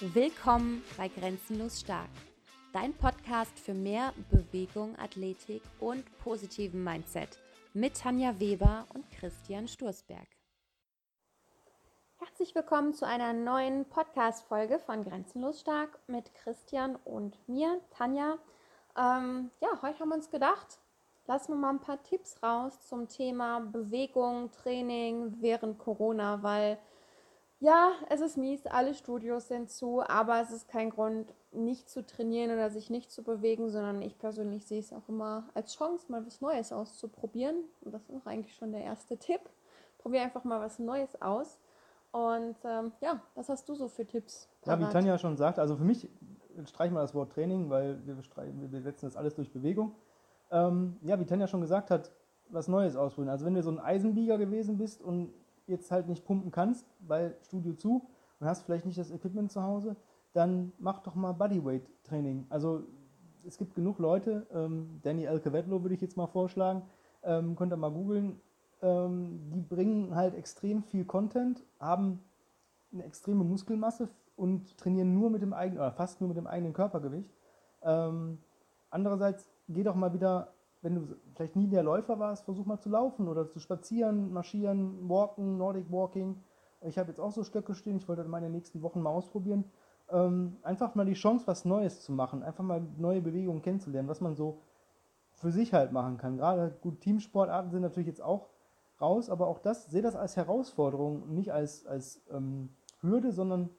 Willkommen bei Grenzenlos Stark, dein Podcast für mehr Bewegung, Athletik und positiven Mindset mit Tanja Weber und Christian Sturzberg. Herzlich willkommen zu einer neuen Podcast-Folge von Grenzenlos Stark mit Christian und mir, Tanja. Ähm, ja, heute haben wir uns gedacht, lassen wir mal ein paar Tipps raus zum Thema Bewegung, Training während Corona, weil ja, es ist mies, alle Studios sind zu, aber es ist kein Grund, nicht zu trainieren oder sich nicht zu bewegen, sondern ich persönlich sehe es auch immer als Chance, mal was Neues auszuprobieren. Und das ist auch eigentlich schon der erste Tipp. Probier einfach mal was Neues aus. Und ähm, ja, was hast du so für Tipps? Parat? Ja, wie Tanja schon sagt, also für mich streichen wir das Wort Training, weil wir, wir setzen das alles durch Bewegung. Ähm, ja, wie Tanja schon gesagt hat, was Neues ausprobieren. Also wenn du so ein Eisenbieger gewesen bist und jetzt halt nicht pumpen kannst, weil Studio zu und hast vielleicht nicht das Equipment zu Hause, dann mach doch mal Bodyweight Training. Also es gibt genug Leute, ähm, Danny Elkevetlo würde ich jetzt mal vorschlagen, ähm, könnt ihr mal googeln, ähm, die bringen halt extrem viel Content, haben eine extreme Muskelmasse und trainieren nur mit dem eigenen, oder fast nur mit dem eigenen Körpergewicht. Ähm, andererseits geh doch mal wieder wenn du vielleicht nie der Läufer warst, versuch mal zu laufen oder zu spazieren, marschieren, walken, Nordic Walking. Ich habe jetzt auch so Stöcke stehen, ich wollte in den nächsten Wochen mal ausprobieren. Ähm, einfach mal die Chance, was Neues zu machen, einfach mal neue Bewegungen kennenzulernen, was man so für sich halt machen kann. Gerade gut, Teamsportarten sind natürlich jetzt auch raus, aber auch das, sehe das als Herausforderung, nicht als, als ähm, Hürde, sondern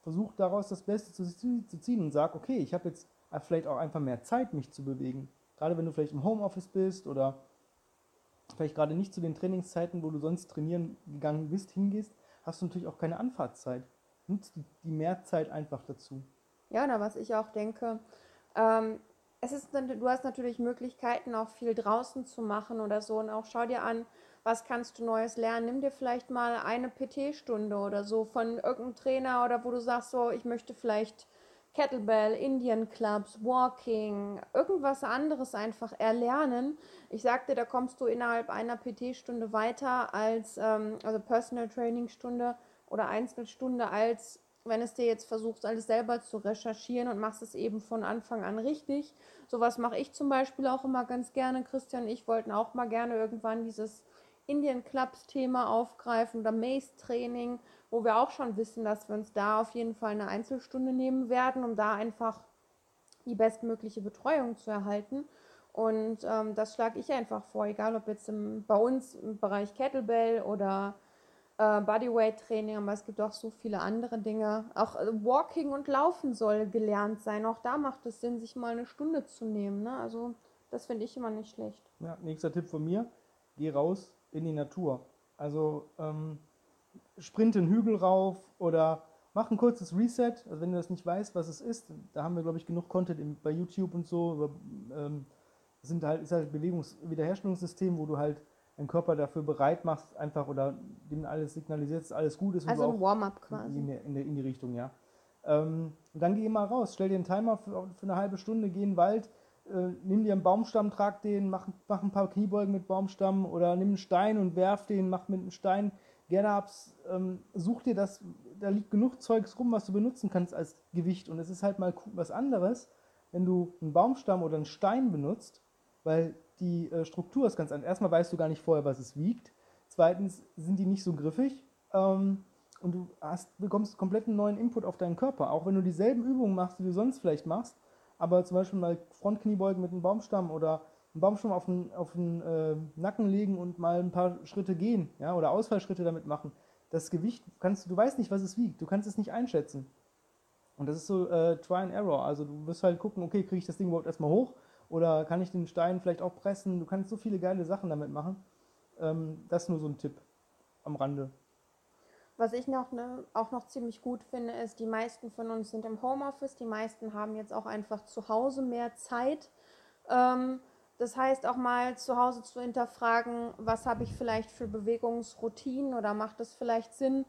versuche daraus das Beste zu, zu ziehen und sage, okay, ich habe jetzt vielleicht auch einfach mehr Zeit, mich zu bewegen. Gerade wenn du vielleicht im Homeoffice bist oder vielleicht gerade nicht zu den Trainingszeiten, wo du sonst trainieren gegangen bist, hingehst, hast du natürlich auch keine Anfahrtszeit. Nutzt die, die Mehrzeit einfach dazu. Ja, na, was ich auch denke, ähm, es ist, du hast natürlich Möglichkeiten, auch viel draußen zu machen oder so. Und auch schau dir an, was kannst du Neues lernen. Nimm dir vielleicht mal eine PT-Stunde oder so von irgendeinem Trainer oder wo du sagst, so, ich möchte vielleicht Kettlebell, Indian Clubs, Walking, irgendwas anderes einfach erlernen. Ich sagte, da kommst du innerhalb einer PT-Stunde weiter als, ähm, also Personal Training Stunde oder Einzelstunde, als wenn es dir jetzt versuchst, alles selber zu recherchieren und machst es eben von Anfang an richtig. Sowas mache ich zum Beispiel auch immer ganz gerne. Christian und ich wollten auch mal gerne irgendwann dieses Indian Clubs Thema aufgreifen oder Maze Training wo wir auch schon wissen, dass wir uns da auf jeden Fall eine Einzelstunde nehmen werden, um da einfach die bestmögliche Betreuung zu erhalten. Und ähm, das schlage ich einfach vor, egal ob jetzt im, bei uns im Bereich Kettlebell oder äh, Bodyweight-Training, aber es gibt auch so viele andere Dinge. Auch äh, Walking und Laufen soll gelernt sein. Auch da macht es Sinn, sich mal eine Stunde zu nehmen. Ne? Also das finde ich immer nicht schlecht. Ja, nächster Tipp von mir, geh raus in die Natur. Also ähm, sprint den Hügel rauf oder mach ein kurzes Reset. Also wenn du das nicht weißt, was es ist, da haben wir, glaube ich, genug Content im, bei YouTube und so. Ähm, sind halt, ist halt Bewegungswiederherstellungssystem, wo du halt deinen Körper dafür bereit machst, einfach oder dem alles signalisiert, dass alles gut ist. Also ein Warm-up quasi. In, in, in, die Richtung, ja. Ähm, und dann geh mal raus, stell dir einen Timer für, für eine halbe Stunde, geh in den Wald, äh, nimm dir einen Baumstamm, trag den, mach, mach ein paar Kniebeugen mit Baumstamm oder nimm einen Stein und werf den, mach mit einem Stein Get-Ups, ähm, such dir das, da liegt genug Zeugs rum, was du benutzen kannst als Gewicht. Und es ist halt mal was anderes, wenn du einen Baumstamm oder einen Stein benutzt, weil die äh, Struktur ist ganz anders. Erstmal weißt du gar nicht vorher, was es wiegt. Zweitens sind die nicht so griffig. Ähm, und du hast, bekommst komplett einen neuen Input auf deinen Körper. Auch wenn du dieselben Übungen machst, die du sonst vielleicht machst, aber zum Beispiel mal Frontkniebeugen mit einem Baumstamm oder einen Baumstamm auf den, auf den äh, Nacken legen und mal ein paar Schritte gehen, ja, oder Ausfallschritte damit machen. Das Gewicht kannst du, weißt nicht, was es wiegt, du kannst es nicht einschätzen. Und das ist so äh, Try and Error. Also du wirst halt gucken, okay, kriege ich das Ding überhaupt erstmal hoch oder kann ich den Stein vielleicht auch pressen? Du kannst so viele geile Sachen damit machen. Ähm, das ist nur so ein Tipp am Rande. Was ich noch, ne, auch noch ziemlich gut finde, ist, die meisten von uns sind im Homeoffice, die meisten haben jetzt auch einfach zu Hause mehr Zeit. Ähm, das heißt auch mal zu Hause zu hinterfragen, was habe ich vielleicht für Bewegungsroutinen oder macht es vielleicht Sinn,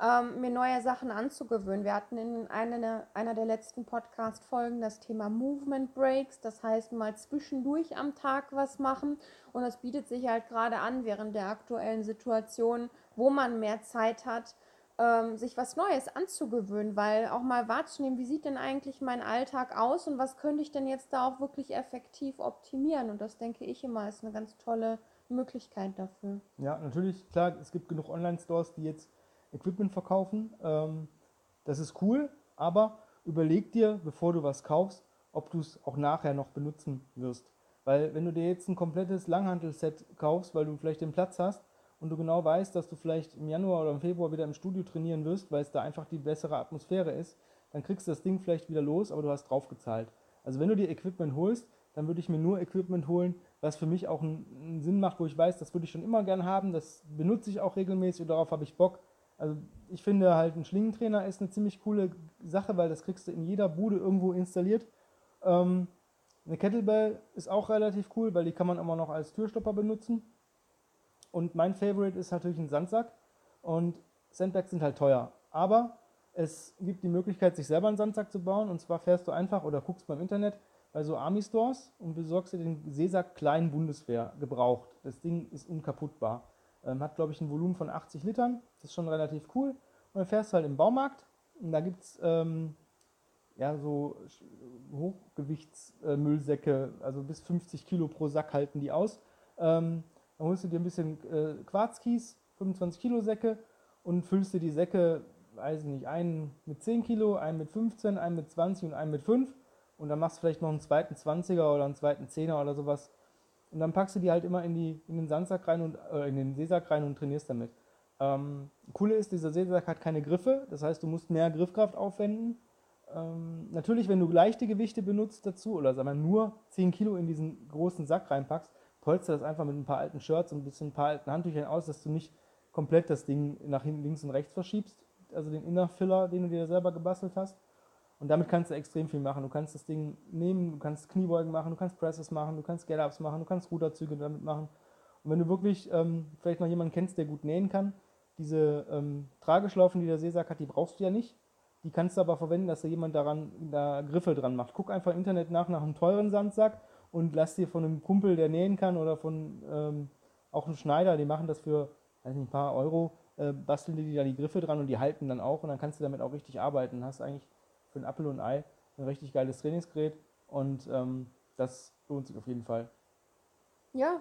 ähm, mir neue Sachen anzugewöhnen. Wir hatten in einer, einer der letzten Podcast-Folgen das Thema Movement Breaks, das heißt mal zwischendurch am Tag was machen. Und das bietet sich halt gerade an während der aktuellen Situation, wo man mehr Zeit hat, ähm, sich was Neues anzugewöhnen, weil auch mal wahrzunehmen, wie sieht denn eigentlich mein Alltag aus und was könnte ich denn jetzt da auch wirklich effektiv optimieren. Und das denke ich immer ist eine ganz tolle Möglichkeit dafür. Ja, natürlich, klar, es gibt genug Online-Stores, die jetzt Equipment verkaufen. Ähm, das ist cool, aber überleg dir, bevor du was kaufst, ob du es auch nachher noch benutzen wirst. Weil wenn du dir jetzt ein komplettes Langhantelset kaufst, weil du vielleicht den Platz hast und du genau weißt, dass du vielleicht im Januar oder im Februar wieder im Studio trainieren wirst, weil es da einfach die bessere Atmosphäre ist, dann kriegst du das Ding vielleicht wieder los, aber du hast drauf gezahlt. Also wenn du dir Equipment holst, dann würde ich mir nur Equipment holen, was für mich auch einen Sinn macht, wo ich weiß, das würde ich schon immer gern haben, das benutze ich auch regelmäßig und darauf habe ich Bock. Also ich finde halt ein Schlingentrainer ist eine ziemlich coole Sache, weil das kriegst du in jeder Bude irgendwo installiert. Ähm, eine Kettlebell ist auch relativ cool, weil die kann man immer noch als Türstopper benutzen. Und mein Favorite ist natürlich ein Sandsack. Und Sandbags sind halt teuer. Aber es gibt die Möglichkeit, sich selber einen Sandsack zu bauen. Und zwar fährst du einfach oder guckst beim Internet bei so Army Stores und besorgst dir den Seesack Klein Bundeswehr gebraucht. Das Ding ist unkaputtbar. Ähm, hat, glaube ich, ein Volumen von 80 Litern. Das ist schon relativ cool. Und dann fährst du halt im Baumarkt. Und da gibt es ähm, ja, so Hochgewichtsmüllsäcke, äh, also bis 50 Kilo pro Sack halten die aus. Ähm, dann holst du dir ein bisschen äh, Quarzkies, 25 Kilo Säcke und füllst dir die Säcke, weiß ich nicht, einen mit 10 Kilo, einen mit 15, einen mit 20 und einen mit 5 und dann machst du vielleicht noch einen zweiten 20er oder einen zweiten 10er oder sowas und dann packst du die halt immer in, die, in den Sandsack rein und äh, in den Seesack rein und trainierst damit. Ähm, coole ist, dieser Seesack hat keine Griffe, das heißt, du musst mehr Griffkraft aufwenden. Ähm, natürlich, wenn du leichte Gewichte benutzt dazu oder sagen wir nur 10 Kilo in diesen großen Sack reinpackst, polster das einfach mit ein paar alten Shirts und ein bisschen ein paar alten Handtüchern aus, dass du nicht komplett das Ding nach hinten links und rechts verschiebst, also den Inner Filler, den du dir selber gebastelt hast. Und damit kannst du extrem viel machen. Du kannst das Ding nehmen, du kannst Kniebeugen machen, du kannst Presses machen, du kannst Get-Ups machen, du kannst Ruderzüge damit machen. Und wenn du wirklich ähm, vielleicht noch jemanden kennst, der gut nähen kann, diese ähm, Trageschlaufen, die der Seesack hat, die brauchst du ja nicht. Die kannst du aber verwenden, dass da jemand daran da Griffe dran macht. Guck einfach im Internet nach nach einem teuren Sandsack und lass dir von einem Kumpel, der nähen kann oder von ähm, auch einem Schneider, die machen das für weiß nicht, ein paar Euro, äh, basteln dir da die Griffe dran und die halten dann auch und dann kannst du damit auch richtig arbeiten. Hast eigentlich für ein Apfel und ein Ei ein richtig geiles Trainingsgerät und ähm, das lohnt sich auf jeden Fall. Ja,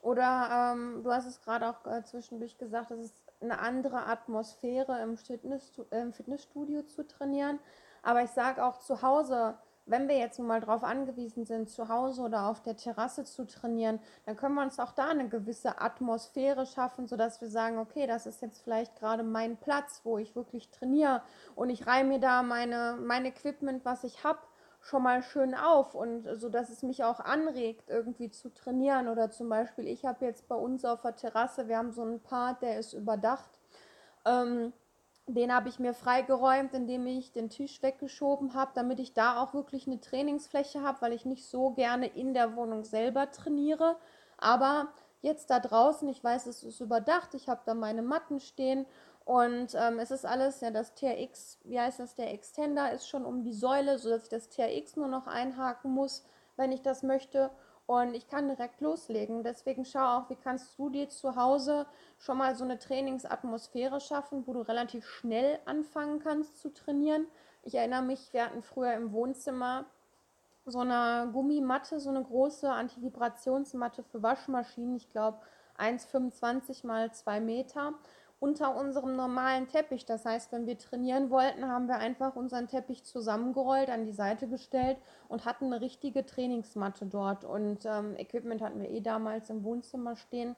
oder ähm, du hast es gerade auch äh, zwischendurch gesagt, es ist eine andere Atmosphäre im, Fitness, im Fitnessstudio zu trainieren. Aber ich sage auch zu Hause, wenn wir jetzt mal darauf angewiesen sind, zu Hause oder auf der Terrasse zu trainieren, dann können wir uns auch da eine gewisse Atmosphäre schaffen, sodass wir sagen, okay, das ist jetzt vielleicht gerade mein Platz, wo ich wirklich trainiere und ich reihe mir da meine, mein Equipment, was ich habe, schon mal schön auf und so, dass es mich auch anregt, irgendwie zu trainieren. Oder zum Beispiel, ich habe jetzt bei uns auf der Terrasse, wir haben so einen Part, der ist überdacht. Ähm, den habe ich mir freigeräumt, indem ich den Tisch weggeschoben habe, damit ich da auch wirklich eine Trainingsfläche habe, weil ich nicht so gerne in der Wohnung selber trainiere. Aber jetzt da draußen, ich weiß, es ist überdacht, ich habe da meine Matten stehen und ähm, es ist alles, ja, das TRX, wie heißt das, der Extender ist schon um die Säule, sodass ich das TRX nur noch einhaken muss, wenn ich das möchte und ich kann direkt loslegen. Deswegen schau auch, wie kannst du dir zu Hause schon mal so eine Trainingsatmosphäre schaffen, wo du relativ schnell anfangen kannst zu trainieren. Ich erinnere mich, wir hatten früher im Wohnzimmer so eine Gummimatte, so eine große Antivibrationsmatte für Waschmaschinen, ich glaube 1,25 mal 2 Meter unter unserem normalen Teppich. Das heißt, wenn wir trainieren wollten, haben wir einfach unseren Teppich zusammengerollt, an die Seite gestellt und hatten eine richtige Trainingsmatte dort. Und ähm, Equipment hatten wir eh damals im Wohnzimmer stehen.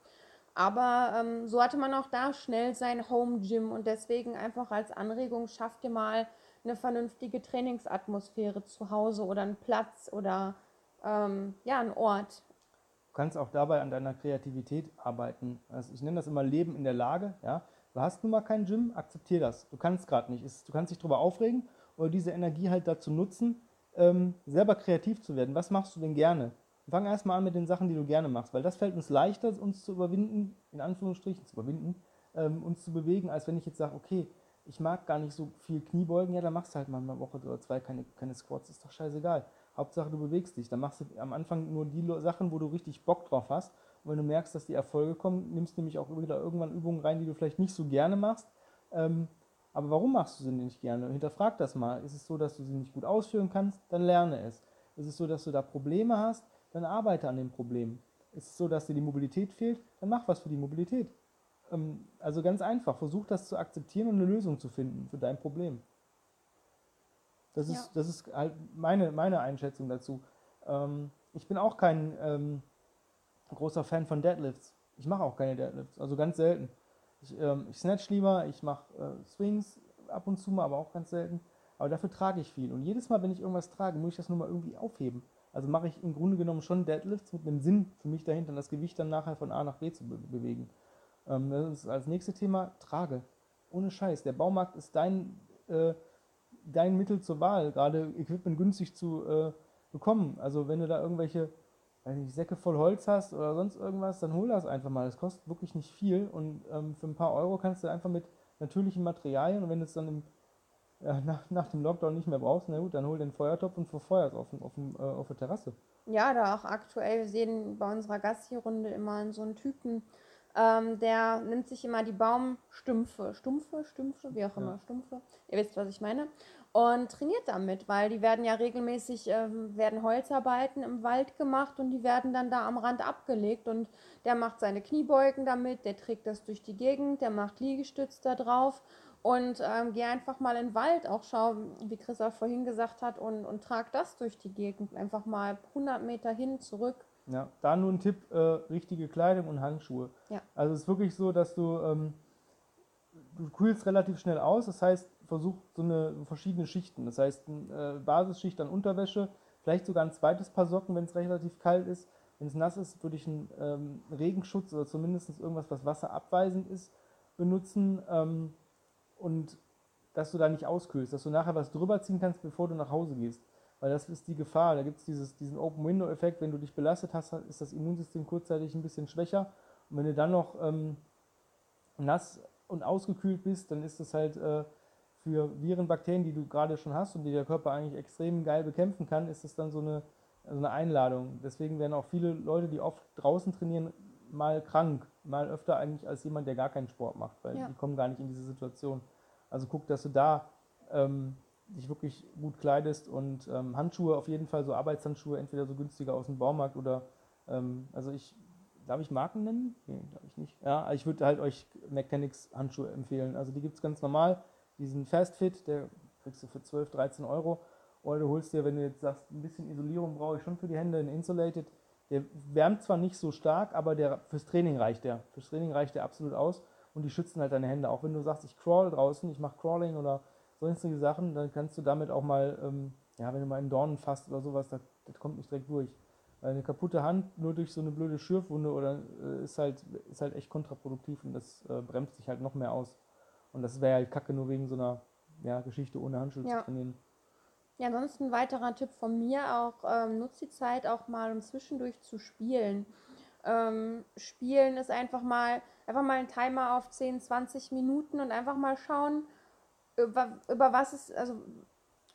Aber ähm, so hatte man auch da schnell sein Home Gym und deswegen einfach als Anregung schafft ihr mal eine vernünftige Trainingsatmosphäre zu Hause oder einen Platz oder ähm, ja, einen Ort. Du kannst auch dabei an deiner Kreativität arbeiten. Also ich nenne das immer Leben in der Lage. Ja? Du hast nun mal kein Gym, akzeptier das. Du kannst gerade nicht. Du kannst dich darüber aufregen oder diese Energie halt dazu nutzen, ähm, selber kreativ zu werden. Was machst du denn gerne? Fang erstmal an mit den Sachen, die du gerne machst, weil das fällt uns leichter, uns zu überwinden, in Anführungsstrichen zu überwinden, ähm, uns zu bewegen, als wenn ich jetzt sage, okay, ich mag gar nicht so viel Kniebeugen, ja, dann machst du halt mal eine Woche oder zwei keine, keine Squats, ist doch scheißegal. Hauptsache du bewegst dich. Dann machst du am Anfang nur die Sachen, wo du richtig Bock drauf hast. Und wenn du merkst, dass die Erfolge kommen, nimmst du nämlich auch wieder irgendwann Übungen rein, die du vielleicht nicht so gerne machst. Ähm, Aber warum machst du sie nicht gerne? Hinterfrag das mal. Ist es so, dass du sie nicht gut ausführen kannst? Dann lerne es. Ist es so, dass du da Probleme hast? Dann arbeite an dem Problem. Ist es so, dass dir die Mobilität fehlt? Dann mach was für die Mobilität. Ähm, also ganz einfach, versuch das zu akzeptieren und eine Lösung zu finden für dein Problem. Das ist, ja. das ist halt meine, meine Einschätzung dazu. Ähm, ich bin auch kein ähm, großer Fan von Deadlifts. Ich mache auch keine Deadlifts, also ganz selten. Ich, ähm, ich snatch lieber, ich mache äh, Swings ab und zu mal, aber auch ganz selten. Aber dafür trage ich viel. Und jedes Mal, wenn ich irgendwas trage, muss ich das nur mal irgendwie aufheben. Also mache ich im Grunde genommen schon Deadlifts mit einem Sinn für mich dahinter, das Gewicht dann nachher von A nach B zu be bewegen. Ähm, das ist als nächstes Thema Trage. Ohne Scheiß. Der Baumarkt ist dein, äh, dein Mittel zur Wahl, gerade Equipment günstig zu äh, bekommen. Also wenn du da irgendwelche weiß nicht, Säcke voll Holz hast oder sonst irgendwas, dann hol das einfach mal. Das kostet wirklich nicht viel und ähm, für ein paar Euro kannst du einfach mit natürlichen Materialien und wenn du es dann im, ja, nach, nach, dem Lockdown nicht mehr brauchst, na gut, dann hol den Feuertopf und verfeuer es auf, auf, äh, auf der Terrasse. Ja, da auch aktuell, wir sehen bei unserer Gasthierrunde immer so einen Typen, ähm, der nimmt sich immer die Baumstümpfe, Stumpfe, Stümpfe, wie auch immer, ja. Stumpfe, ihr wisst, was ich meine, und trainiert damit, weil die werden ja regelmäßig, äh, werden Holzarbeiten im Wald gemacht und die werden dann da am Rand abgelegt und der macht seine Kniebeugen damit, der trägt das durch die Gegend, der macht Liegestütz da drauf und ähm, geh einfach mal in den Wald, auch schau, wie Chris auch vorhin gesagt hat, und, und trag das durch die Gegend, einfach mal 100 Meter hin, zurück. Ja, da nur ein Tipp, äh, richtige Kleidung und Handschuhe. Ja. Also es ist wirklich so, dass du, ähm, du kühlst relativ schnell aus, das heißt, versucht so eine verschiedene Schichten. Das heißt, eine äh, Basisschicht an Unterwäsche, vielleicht sogar ein zweites Paar Socken, wenn es relativ kalt ist. Wenn es nass ist, würde ich einen ähm, Regenschutz oder zumindest irgendwas, was wasserabweisend ist, benutzen. Ähm, und dass du da nicht auskühlst, dass du nachher was drüber ziehen kannst, bevor du nach Hause gehst. Weil das ist die Gefahr. Da gibt es diesen Open-Window-Effekt. Wenn du dich belastet hast, ist das Immunsystem kurzzeitig ein bisschen schwächer. Und wenn du dann noch ähm, nass und ausgekühlt bist, dann ist das halt äh, für Viren, Bakterien, die du gerade schon hast und die der Körper eigentlich extrem geil bekämpfen kann, ist es dann so eine, so eine Einladung. Deswegen werden auch viele Leute, die oft draußen trainieren, mal krank, mal öfter eigentlich als jemand, der gar keinen Sport macht, weil ja. die kommen gar nicht in diese Situation. Also guck, dass du da ähm, dich wirklich gut kleidest und ähm, Handschuhe auf jeden Fall, so Arbeitshandschuhe, entweder so günstiger aus dem Baumarkt oder, ähm, also ich, darf ich Marken nennen? Nee, darf ich nicht. Ja, ich würde halt euch Mechanics Handschuhe empfehlen. Also die gibt es ganz normal diesen Fast Fit, der kriegst du für 12, 13 Euro. Oder du holst dir, wenn du jetzt sagst, ein bisschen Isolierung brauche ich schon für die Hände, einen Insulated. Der wärmt zwar nicht so stark, aber der, fürs Training reicht der. Fürs Training reicht der absolut aus und die schützen halt deine Hände. Auch wenn du sagst, ich crawl draußen, ich mache Crawling oder sonstige Sachen, dann kannst du damit auch mal, ähm, ja, wenn du mal einen Dornen fasst oder sowas, das, das kommt nicht direkt durch. Weil eine kaputte Hand nur durch so eine blöde Schürfwunde oder äh, ist, halt, ist halt echt kontraproduktiv und das äh, bremst dich halt noch mehr aus. Und das wäre halt kacke, nur wegen so einer ja, Geschichte ohne Handschuhe ja. zu trainieren. Ja, ansonsten ein weiterer Tipp von mir auch, ähm, nutzt die Zeit auch mal, um zwischendurch zu spielen. Ähm, spielen ist einfach mal, einfach mal einen Timer auf 10, 20 Minuten und einfach mal schauen, über, über was es, also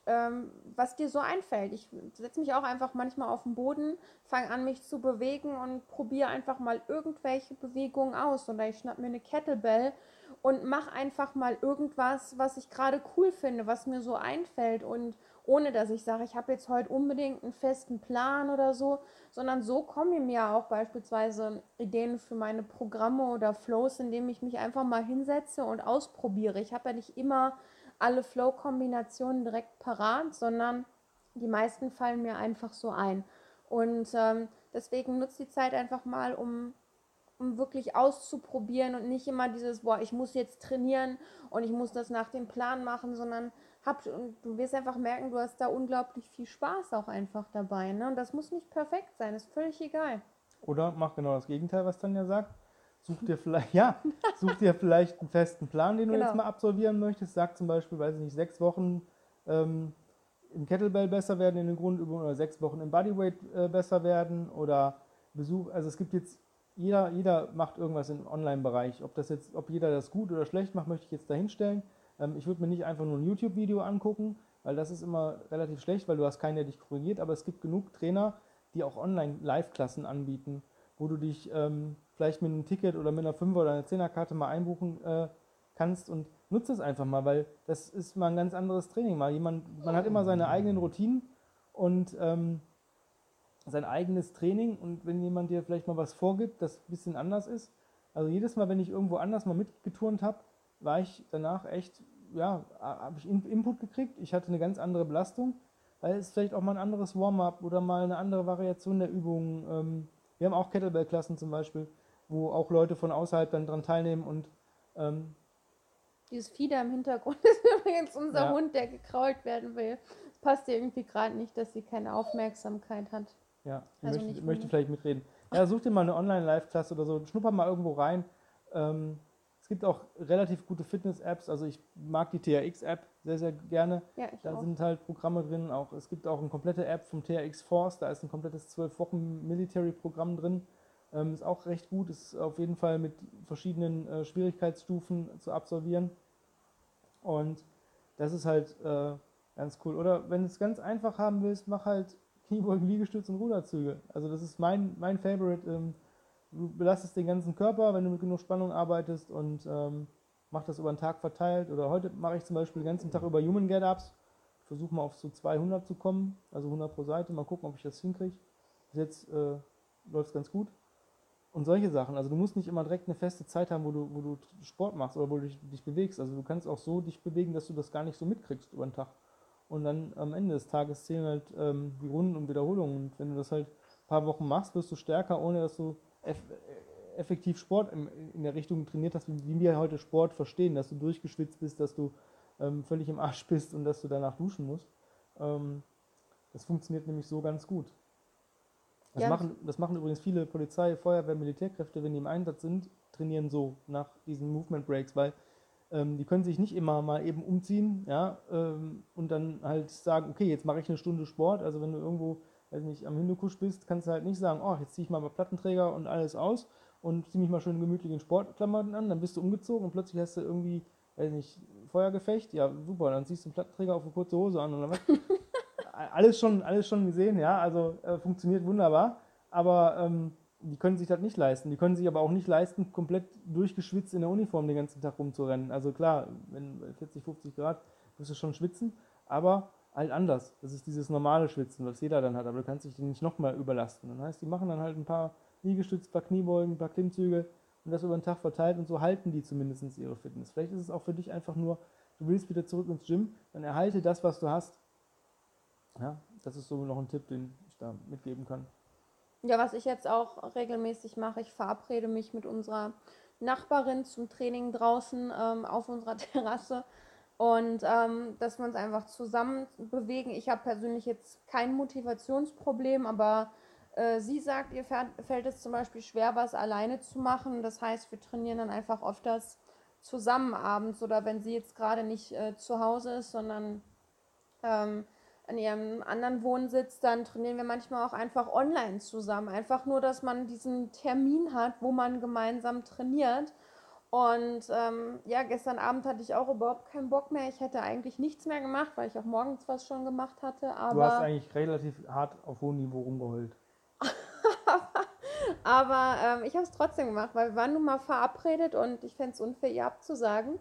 ähm, was dir so einfällt. Ich setze mich auch einfach manchmal auf den Boden, fange an, mich zu bewegen und probiere einfach mal irgendwelche Bewegungen aus. Oder ich schnapp mir eine Kettlebell und mach einfach mal irgendwas, was ich gerade cool finde, was mir so einfällt und ohne dass ich sage, ich habe jetzt heute unbedingt einen festen Plan oder so, sondern so kommen mir auch beispielsweise Ideen für meine Programme oder Flows, indem ich mich einfach mal hinsetze und ausprobiere. Ich habe ja nicht immer alle Flow-Kombinationen direkt parat, sondern die meisten fallen mir einfach so ein. Und ähm, deswegen nutze die Zeit einfach mal, um um wirklich auszuprobieren und nicht immer dieses, boah, ich muss jetzt trainieren und ich muss das nach dem Plan machen, sondern hab, und du wirst einfach merken, du hast da unglaublich viel Spaß auch einfach dabei. Ne? Und das muss nicht perfekt sein, ist völlig egal. Oder mach genau das Gegenteil, was Tanja sagt. Such dir vielleicht, ja, such dir vielleicht einen festen Plan, den du genau. jetzt mal absolvieren möchtest. Sag zum Beispiel, weiß ich nicht, sechs Wochen ähm, im Kettlebell besser werden in den Grundübungen oder sechs Wochen im Bodyweight äh, besser werden oder Besuch, also es gibt jetzt jeder, jeder macht irgendwas im Online-Bereich. Ob das jetzt, ob jeder das gut oder schlecht macht, möchte ich jetzt dahinstellen. Ähm, ich würde mir nicht einfach nur ein YouTube-Video angucken, weil das ist immer relativ schlecht, weil du hast keinen, der dich korrigiert. Aber es gibt genug Trainer, die auch online Live-Klassen anbieten, wo du dich ähm, vielleicht mit einem Ticket oder mit einer 5er oder einer 10er-Karte mal einbuchen äh, kannst und nutze es einfach mal, weil das ist mal ein ganz anderes Training. Mal jemand, man hat immer seine eigenen Routinen und ähm, sein eigenes Training und wenn jemand dir vielleicht mal was vorgibt, das ein bisschen anders ist. Also jedes Mal, wenn ich irgendwo anders mal mitgeturnt habe, war ich danach echt, ja, habe ich Input gekriegt. Ich hatte eine ganz andere Belastung, weil es vielleicht auch mal ein anderes Warm-up oder mal eine andere Variation der Übungen. Ähm, wir haben auch Kettlebell-Klassen zum Beispiel, wo auch Leute von außerhalb dann dran teilnehmen und ähm, dieses da im Hintergrund ist übrigens unser ja. Hund, der gekrault werden will. Es passt dir irgendwie gerade nicht, dass sie keine Aufmerksamkeit hat. Ja, ich also möchte, möchte vielleicht mitreden. Ja, such dir mal eine Online-Live-Klasse oder so, schnupper mal irgendwo rein. Ähm, es gibt auch relativ gute Fitness-Apps, also ich mag die TRX-App sehr, sehr gerne. Ja, ich da auch. sind halt Programme drin. Auch, es gibt auch eine komplette App vom TRX Force, da ist ein komplettes 12 Wochen Military-Programm drin. Ähm, ist auch recht gut, ist auf jeden Fall mit verschiedenen äh, Schwierigkeitsstufen zu absolvieren. Und das ist halt äh, ganz cool. Oder wenn du es ganz einfach haben willst, mach halt Kniebeugen, Liegestütz und Ruderzüge. Also das ist mein, mein Favorite. Ähm, du belastest den ganzen Körper, wenn du mit genug Spannung arbeitest und ähm, mach das über den Tag verteilt. Oder heute mache ich zum Beispiel den ganzen Tag über Human Get-Ups. Versuche mal auf so 200 zu kommen, also 100 pro Seite. Mal gucken, ob ich das hinkriege. Bis jetzt äh, läuft es ganz gut. Und solche Sachen. Also du musst nicht immer direkt eine feste Zeit haben, wo du, wo du Sport machst oder wo du dich, dich bewegst. Also du kannst auch so dich bewegen, dass du das gar nicht so mitkriegst über den Tag und dann am Ende des Tages zählen halt ähm, die Runden und Wiederholungen. Und wenn du das halt ein paar Wochen machst, wirst du stärker, ohne dass du eff äh, effektiv Sport in, in der Richtung trainiert hast, wie, wie, wir heute Sport verstehen, dass du durchgeschwitzt bist, dass du ähm, völlig im Arsch bist und dass du danach duschen musst. Ähm, das funktioniert nämlich so ganz gut. Das, ja. machen, das machen übrigens viele Polizei, Feuerwehr, Militärkräfte, wenn die im Einsatz sind, trainieren so nach diesen Movement Breaks, weil ähm, die können sich nicht immer mal eben umziehen, ja, ähm, und dann halt sagen, okay, jetzt mache ich eine Stunde Sport. Also wenn du irgendwo, weiß nicht, am Hindukusch bist, kannst du halt nicht sagen, oh, jetzt ziehe ich mal mal Plattenträger und alles aus und ziehe mich mal schön gemütlich in Sportklamotten an, dann bist du umgezogen und plötzlich hast du irgendwie, weiß nicht, Feuergefecht, ja, super, dann ziehst du einen Plattenträger auf eine kurze Hose an oder was. alles schon, alles schon gesehen, ja, also äh, funktioniert wunderbar, aber ähm, die können sich das nicht leisten. Die können sich aber auch nicht leisten, komplett durchgeschwitzt in der Uniform den ganzen Tag rumzurennen. Also klar, wenn 40, 50 Grad wirst du schon schwitzen, aber halt anders. Das ist dieses normale Schwitzen, was jeder dann hat, aber du kannst dich nicht nochmal überlasten. Das heißt, die machen dann halt ein paar Liegestütze, ein paar Kniebeugen, ein paar Klimmzüge und das über den Tag verteilt und so halten die zumindest ihre Fitness. Vielleicht ist es auch für dich einfach nur, du willst wieder zurück ins Gym, dann erhalte das, was du hast. Ja, das ist so noch ein Tipp, den ich da mitgeben kann. Ja, was ich jetzt auch regelmäßig mache, ich verabrede mich mit unserer Nachbarin zum Training draußen ähm, auf unserer Terrasse und ähm, dass wir uns einfach zusammen bewegen. Ich habe persönlich jetzt kein Motivationsproblem, aber äh, sie sagt, ihr fällt es zum Beispiel schwer, was alleine zu machen. Das heißt, wir trainieren dann einfach öfters zusammen abends oder wenn sie jetzt gerade nicht äh, zu Hause ist, sondern ähm, an ihrem anderen Wohnsitz, dann trainieren wir manchmal auch einfach online zusammen. Einfach nur, dass man diesen Termin hat, wo man gemeinsam trainiert. Und ähm, ja, gestern Abend hatte ich auch überhaupt keinen Bock mehr. Ich hätte eigentlich nichts mehr gemacht, weil ich auch morgens was schon gemacht hatte. Aber du hast eigentlich relativ hart auf hohem Niveau rumgeheult. aber ähm, ich habe es trotzdem gemacht, weil wir waren nun mal verabredet und ich fände es unfair, ihr abzusagen.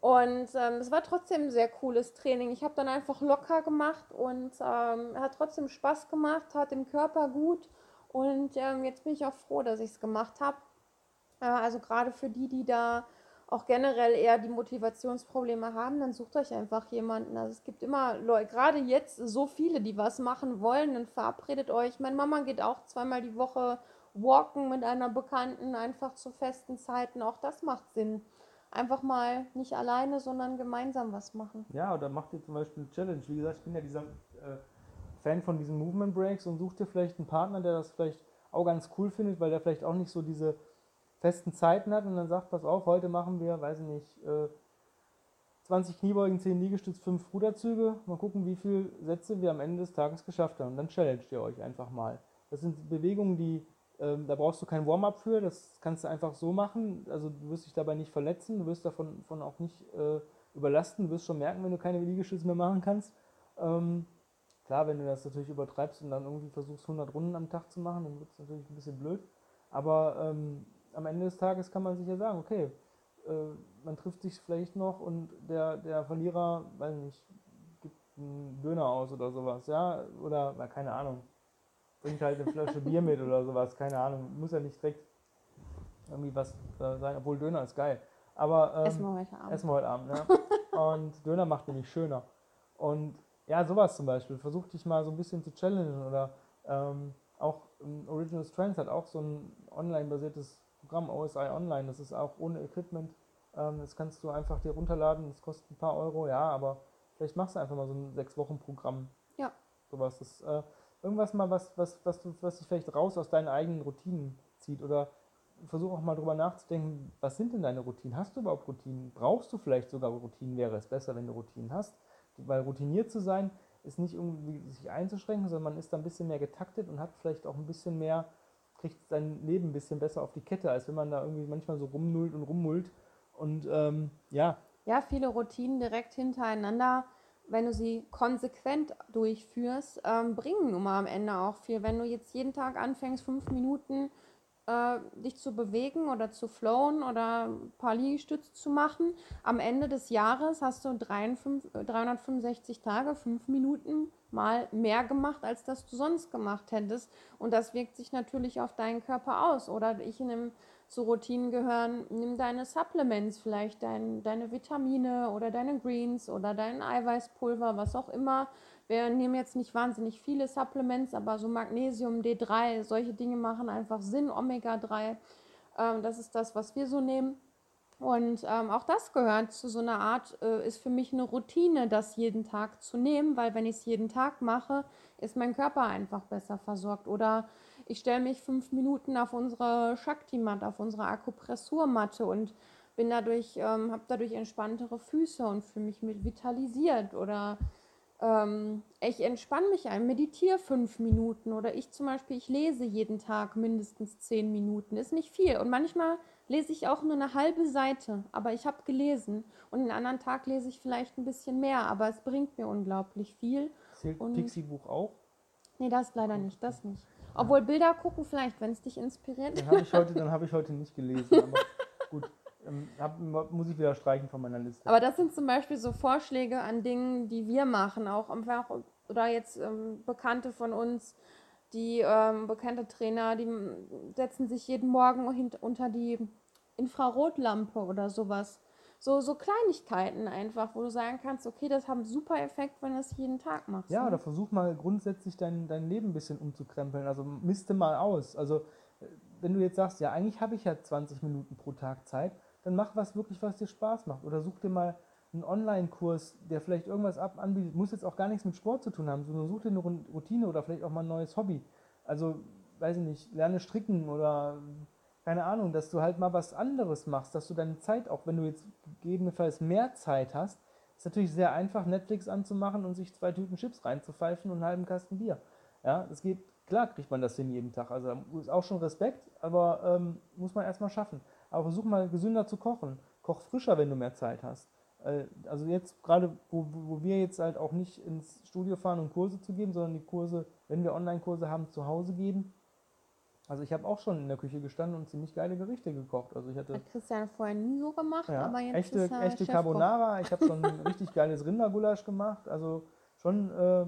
Und ähm, es war trotzdem ein sehr cooles Training. Ich habe dann einfach locker gemacht und ähm, hat trotzdem Spaß gemacht, hat dem Körper gut. Und ähm, jetzt bin ich auch froh, dass ich es gemacht habe. Äh, also gerade für die, die da auch generell eher die Motivationsprobleme haben, dann sucht euch einfach jemanden. Also es gibt immer Leute, gerade jetzt so viele, die was machen wollen, dann verabredet euch. Meine Mama geht auch zweimal die Woche walken mit einer Bekannten, einfach zu festen Zeiten. Auch das macht Sinn einfach mal nicht alleine, sondern gemeinsam was machen. Ja, oder macht ihr zum Beispiel eine Challenge. Wie gesagt, ich bin ja dieser äh, Fan von diesen Movement Breaks und sucht dir vielleicht einen Partner, der das vielleicht auch ganz cool findet, weil der vielleicht auch nicht so diese festen Zeiten hat und dann sagt, pass auf, heute machen wir, weiß ich nicht, äh, 20 Kniebeugen, 10 Liegestütz, 5 Ruderzüge. Mal gucken, wie viele Sätze wir am Ende des Tages geschafft haben. Und dann challenged ihr euch einfach mal. Das sind Bewegungen, die ähm, da brauchst du kein Warm-up für, das kannst du einfach so machen. Also du wirst dich dabei nicht verletzen, du wirst davon von auch nicht äh, überlasten, du wirst schon merken, wenn du keine Liegestütze mehr machen kannst. Ähm, klar, wenn du das natürlich übertreibst und dann irgendwie versuchst 100 Runden am Tag zu machen, dann wird es natürlich ein bisschen blöd. Aber ähm, am Ende des Tages kann man sich ja sagen, okay, äh, man trifft sich vielleicht noch und der, der Verlierer, weiß nicht, gibt einen Döner aus oder sowas, ja, oder, na, keine Ahnung, bringt halt eine Flasche Bier mit oder sowas, keine Ahnung, muss ja nicht direkt irgendwie was äh, sein, obwohl Döner ist geil. Aber ähm, Essen wir heute Abend. Essen wir heute Abend, ja. Und Döner macht nämlich schöner. Und ja, sowas zum Beispiel. Versuch dich mal so ein bisschen zu challengen oder ähm, auch ähm, Original Strengths hat auch so ein online-basiertes Programm, OSI Online. Das ist auch ohne Equipment. Ähm, das kannst du einfach dir runterladen. Das kostet ein paar Euro, ja, aber vielleicht machst du einfach mal so ein sechs Wochen Programm. Ja. Sowas. Das, äh, irgendwas mal, was, was, was, du, was dich vielleicht raus aus deinen eigenen Routinen zieht oder versuch auch mal drüber nachzudenken, was sind denn deine Routinen? Hast du überhaupt Routinen? Brauchst du vielleicht sogar Routinen? Wäre es besser, wenn du Routinen hast? Weil routiniert zu sein, ist nicht irgendwie sich einzuschränken, sondern man ist da ein bisschen mehr getaktet und hat vielleicht auch ein bisschen mehr, kriegt sein Leben ein bisschen besser auf die Kette, als wenn man da irgendwie manchmal so rumnullt und rummullt. Und ähm, ja. Ja, viele Routinen direkt hintereinander, wenn du sie konsequent durchführst, ähm, bringen nun mal am Ende auch viel. Wenn du jetzt jeden Tag anfängst, fünf Minuten äh, dich zu bewegen oder zu flowen oder ein paar Liegestütze zu machen. Am Ende des Jahres hast du 53, 365 Tage, fünf Minuten mal mehr gemacht, als das du sonst gemacht hättest. Und das wirkt sich natürlich auf deinen Körper aus. Oder ich nehme zu Routinen gehören, nimm deine Supplements, vielleicht dein, deine Vitamine oder deine Greens oder dein Eiweißpulver, was auch immer wir nehmen jetzt nicht wahnsinnig viele Supplements, aber so Magnesium, D3, solche Dinge machen einfach Sinn, Omega-3. Ähm, das ist das, was wir so nehmen. Und ähm, auch das gehört zu so einer Art, äh, ist für mich eine Routine, das jeden Tag zu nehmen, weil wenn ich es jeden Tag mache, ist mein Körper einfach besser versorgt. Oder ich stelle mich fünf Minuten auf unsere Shakti-Matte, auf unsere Akupressurmatte und bin dadurch, ähm, habe dadurch entspanntere Füße und fühle mich mit vitalisiert. Oder ähm, ich entspanne mich ein, meditiere fünf Minuten oder ich zum Beispiel, ich lese jeden Tag mindestens zehn Minuten. Ist nicht viel. Und manchmal lese ich auch nur eine halbe Seite, aber ich habe gelesen. Und einen anderen Tag lese ich vielleicht ein bisschen mehr, aber es bringt mir unglaublich viel. Zählt Pixie-Buch auch? Nee, das leider nicht, das nicht. Obwohl Bilder gucken vielleicht, wenn es dich inspiriert. Dann habe ich, heute, hab ich heute nicht gelesen, aber gut ähm, hab, muss ich wieder streichen von meiner Liste. Aber das sind zum Beispiel so Vorschläge an Dingen, die wir machen, auch einfach, oder jetzt ähm, Bekannte von uns, die ähm, bekannte Trainer, die setzen sich jeden Morgen unter die Infrarotlampe oder sowas. So, so Kleinigkeiten einfach, wo du sagen kannst, okay, das haben super Effekt, wenn du es jeden Tag machst. Ja, ne? oder versuch mal grundsätzlich dein, dein Leben ein bisschen umzukrempeln. Also misste mal aus. Also äh, wenn du jetzt sagst, ja, eigentlich habe ich ja 20 Minuten pro Tag Zeit, dann mach was wirklich, was dir Spaß macht. Oder such dir mal einen Online-Kurs, der vielleicht irgendwas ab anbietet. Muss jetzt auch gar nichts mit Sport zu tun haben, sondern such dir eine Routine oder vielleicht auch mal ein neues Hobby. Also, weiß ich nicht, lerne stricken oder keine Ahnung, dass du halt mal was anderes machst, dass du deine Zeit, auch wenn du jetzt gegebenenfalls mehr Zeit hast, ist natürlich sehr einfach, Netflix anzumachen und sich zwei Tüten Chips reinzupfeifen und einen halben Kasten Bier. Ja, das geht, klar kriegt man das hin jeden Tag. Also ist auch schon Respekt, aber ähm, muss man erstmal schaffen. Aber versuch mal gesünder zu kochen. Koch frischer, wenn du mehr Zeit hast. Äh, also jetzt gerade, wo, wo wir jetzt halt auch nicht ins Studio fahren, um Kurse zu geben, sondern die Kurse, wenn wir Online-Kurse haben, zu Hause geben. Also ich habe auch schon in der Küche gestanden und ziemlich geile Gerichte gekocht. Also ich hatte Hat Christian vorher nie so gemacht, ja, aber jetzt echte, ist er echte Chefkoch. Carbonara. Ich habe schon ein richtig geiles Rindergulasch gemacht. Also schon äh,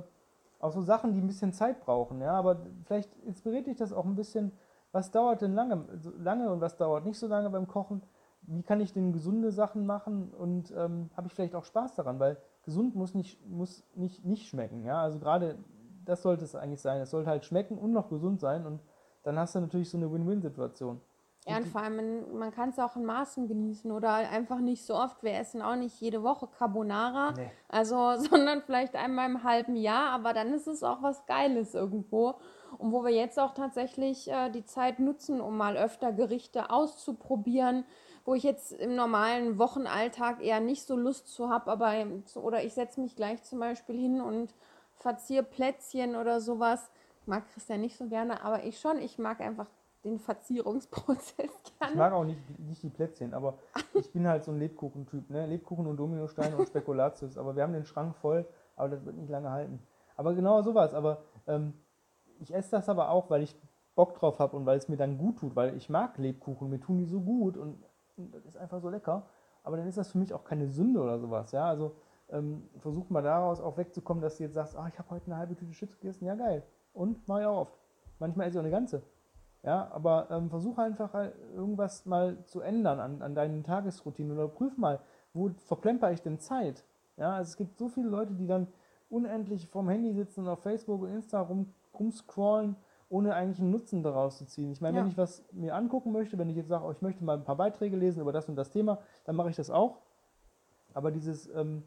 auch so Sachen, die ein bisschen Zeit brauchen. Ja, aber vielleicht inspiriert dich das auch ein bisschen was dauert denn lange, lange und was dauert nicht so lange beim Kochen? Wie kann ich denn gesunde Sachen machen und ähm, habe ich vielleicht auch Spaß daran? Weil gesund muss nicht, muss nicht, nicht schmecken. Ja? Also gerade das sollte es eigentlich sein. Es sollte halt schmecken und noch gesund sein und dann hast du natürlich so eine Win-Win-Situation. Ja, und vor allem, man, man kann es auch in Maßen genießen oder einfach nicht so oft. Wir essen auch nicht jede Woche Carbonara, Nee. also, sondern vielleicht einmal im halben Jahr, aber dann ist es auch was Geiles irgendwo. Und wo wir jetzt auch tatsächlich äh, die Zeit nutzen, um mal öfter Gerichte auszuprobieren, wo ich jetzt im normalen Wochenalltag eher nicht so Lust zu habe, aber oder ich setze mich gleich zum Beispiel hin und verziehe Plätzchen oder sowas. Mag Christian nicht so gerne, aber ich schon. Ich mag einfach den Verzierungsprozess gerne. Ich mag auch nicht, nicht die Plätzchen, aber ich bin halt so ein Lebkuchentyp. Ne? Lebkuchen und Dominosteine und Spekulatius. Aber wir haben den Schrank voll, aber das wird nicht lange halten. Aber genau sowas. Aber ähm, ich esse das aber auch, weil ich Bock drauf habe und weil es mir dann gut tut, weil ich mag Lebkuchen, mir tun die so gut und und das ist einfach so lecker. Aber dann ist das für mich auch keine Sünde oder sowas. Ja, also ähm, versuch mal daraus auch wegzukommen, dass du jetzt sagst, ach, ich habe heute eine halbe Tüte Chips gegessen. Ja, geil. Und mache ich auch oft. Manchmal esse ich auch eine ganze. Ja, aber ähm, versuche einfach halt irgendwas mal zu ändern an, an deinen Tagesroutinen oder prüf mal, wo verplemper ich denn Zeit? Ja, also es gibt so viele Leute, die dann unendlich vorm Handy sitzen und auf Facebook und Insta rum, rumscrollen, ohne eigentlich einen Nutzen daraus zu ziehen. Ich meine, ja. wenn ich was mir angucken möchte, wenn ich jetzt sage, oh, ich möchte mal ein paar Beiträge lesen über das und das Thema, dann mache ich das auch. Aber dieses ähm,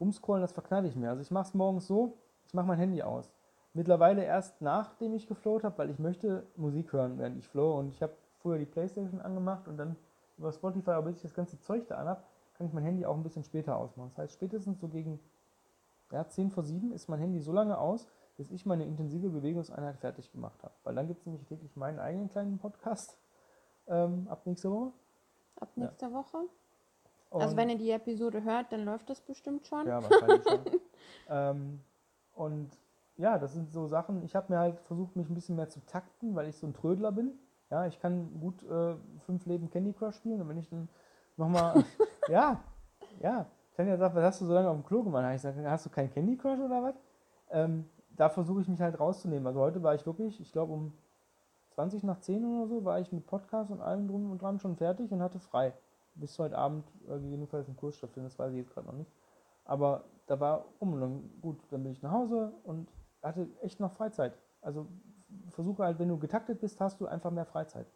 Rumscrollen, das verknalle ich mir. Also ich mache es morgens so, ich mache mein Handy aus. Mittlerweile erst nachdem ich geflowt habe, weil ich möchte Musik hören, während ich flow. Und ich habe früher die Playstation angemacht und dann über Spotify, aber bis ich das ganze Zeug da anhab, kann ich mein Handy auch ein bisschen später ausmachen. Das heißt, spätestens so gegen ja, 10 vor 7 ist mein Handy so lange aus, bis ich meine intensive Bewegungseinheit fertig gemacht habe. Weil dann gibt es nämlich täglich meinen eigenen kleinen Podcast ähm, ab nächster Woche. Ab nächster ja. Woche? Und also wenn ihr die Episode hört, dann läuft das bestimmt schon. Ja, wahrscheinlich schon. ähm, und ja, das sind so Sachen, ich habe mir halt versucht, mich ein bisschen mehr zu takten, weil ich so ein Trödler bin. Ja, ich kann gut äh, fünf Leben Candy Crush spielen und wenn ich dann nochmal, ja, ja, Tanja sagt, was hast du so lange auf dem Klo gemacht? Ich sage, hast du kein Candy Crush oder was? Ähm, da versuche ich mich halt rauszunehmen. Also heute war ich wirklich, ich glaube um 20 nach 10 oder so, war ich mit Podcast und allem drum und dran schon fertig und hatte frei. Bis heute Abend äh, gegebenenfalls ein Kurs stattfindet, das weiß ich jetzt gerade noch nicht. Aber da war um und dann, gut, dann bin ich nach Hause und hatte echt noch Freizeit. Also versuche halt, wenn du getaktet bist, hast du einfach mehr Freizeit.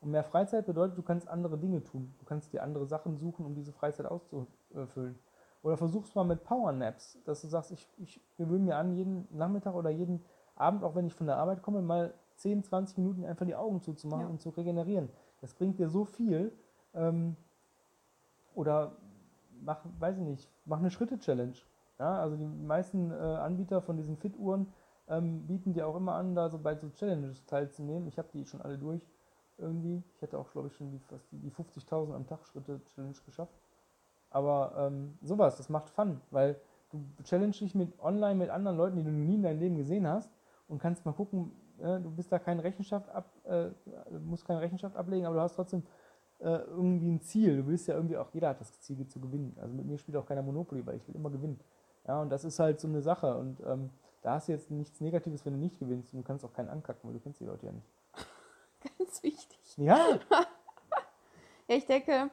Und mehr Freizeit bedeutet, du kannst andere Dinge tun. Du kannst dir andere Sachen suchen, um diese Freizeit auszufüllen. Oder versuchst mal mit Powernaps, dass du sagst, ich, ich gewöhne mir an, jeden Nachmittag oder jeden Abend, auch wenn ich von der Arbeit komme, mal 10, 20 Minuten einfach die Augen zuzumachen ja. und zu regenerieren. Das bringt dir so viel. Ähm, oder mach, weiß ich nicht, mach eine Schritte-Challenge. Ja, also die meisten äh, Anbieter von diesen Fit-Uhren ähm, bieten dir auch immer an, da so bei so Challenges teilzunehmen. Ich habe die schon alle durch irgendwie. Ich hätte auch, glaube ich, schon die, die, die 50.000 am Tag Schritte Challenge geschafft. Aber ähm, sowas, das macht Fun, weil du challenge dich mit online mit anderen Leuten, die du nie in deinem Leben gesehen hast und kannst mal gucken, äh, du bist da keine Rechenschaft ab, äh, musst keine Rechenschaft ablegen, aber du hast trotzdem äh, irgendwie ein Ziel. Du willst ja irgendwie auch, jeder hat das Ziel zu gewinnen. Also mit mir spielt auch keiner Monopoly, weil ich will immer gewinnen. Ja, und das ist halt so eine Sache. Und ähm, da hast du jetzt nichts Negatives, wenn du nicht gewinnst. Und du kannst auch keinen ankacken, weil du kennst die Leute ja nicht. Ganz wichtig. Ja. ja, ich denke,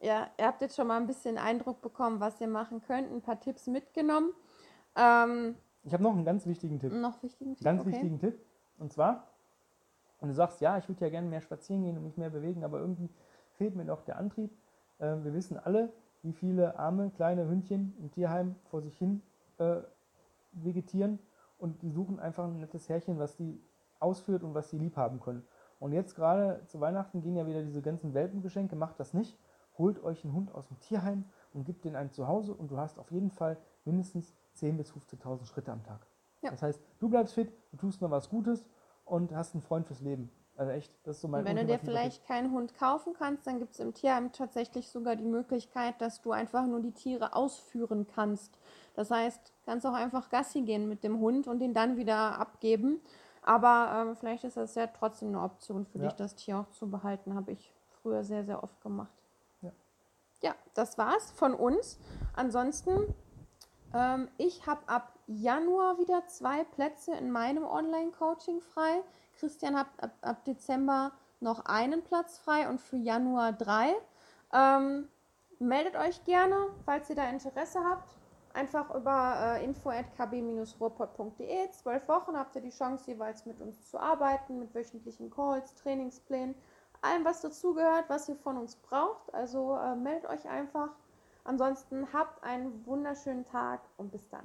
ja, ihr habt jetzt schon mal ein bisschen Eindruck bekommen, was ihr machen könnt, ein paar Tipps mitgenommen. Ähm, ich habe noch einen ganz wichtigen Tipp. Noch wichtigen Tipp. Ganz okay. wichtigen Tipp. Und zwar, und du sagst, ja, ich würde ja gerne mehr spazieren gehen und mich mehr bewegen, aber irgendwie fehlt mir doch der Antrieb. Ähm, wir wissen alle, wie viele arme kleine Hündchen im Tierheim vor sich hin äh, vegetieren und die suchen einfach ein nettes Härchen, was die ausführt und was sie lieb haben können. Und jetzt gerade zu Weihnachten gehen ja wieder diese ganzen Welpengeschenke, macht das nicht. Holt euch einen Hund aus dem Tierheim und gebt den ein Zuhause und du hast auf jeden Fall mindestens 10.000 bis 15.000 Schritte am Tag. Ja. Das heißt, du bleibst fit, du tust noch was Gutes und hast einen Freund fürs Leben. Also echt, das ist so mein Und wenn du dir vielleicht keinen Hund kaufen kannst, dann gibt es im Tierheim tatsächlich sogar die Möglichkeit, dass du einfach nur die Tiere ausführen kannst. Das heißt, kannst auch einfach Gassi gehen mit dem Hund und ihn dann wieder abgeben. Aber ähm, vielleicht ist das ja trotzdem eine Option für ja. dich, das Tier auch zu behalten. Habe ich früher sehr, sehr oft gemacht. Ja, ja das war's von uns. Ansonsten, ähm, ich habe ab Januar wieder zwei Plätze in meinem Online-Coaching frei. Christian hat ab, ab, Dezember noch einen Platz frei und für Januar drei. Ähm, meldet euch gerne, falls ihr da Interesse habt. Einfach über äh, info.kb-ruhrpott.de. Zwölf Wochen habt ihr die Chance, jeweils mit uns zu arbeiten, mit wöchentlichen Calls, Trainingsplänen, allem, was dazugehört, was ihr von uns braucht. Also äh, meldet euch einfach. Ansonsten habt einen wunderschönen Tag und bis dann.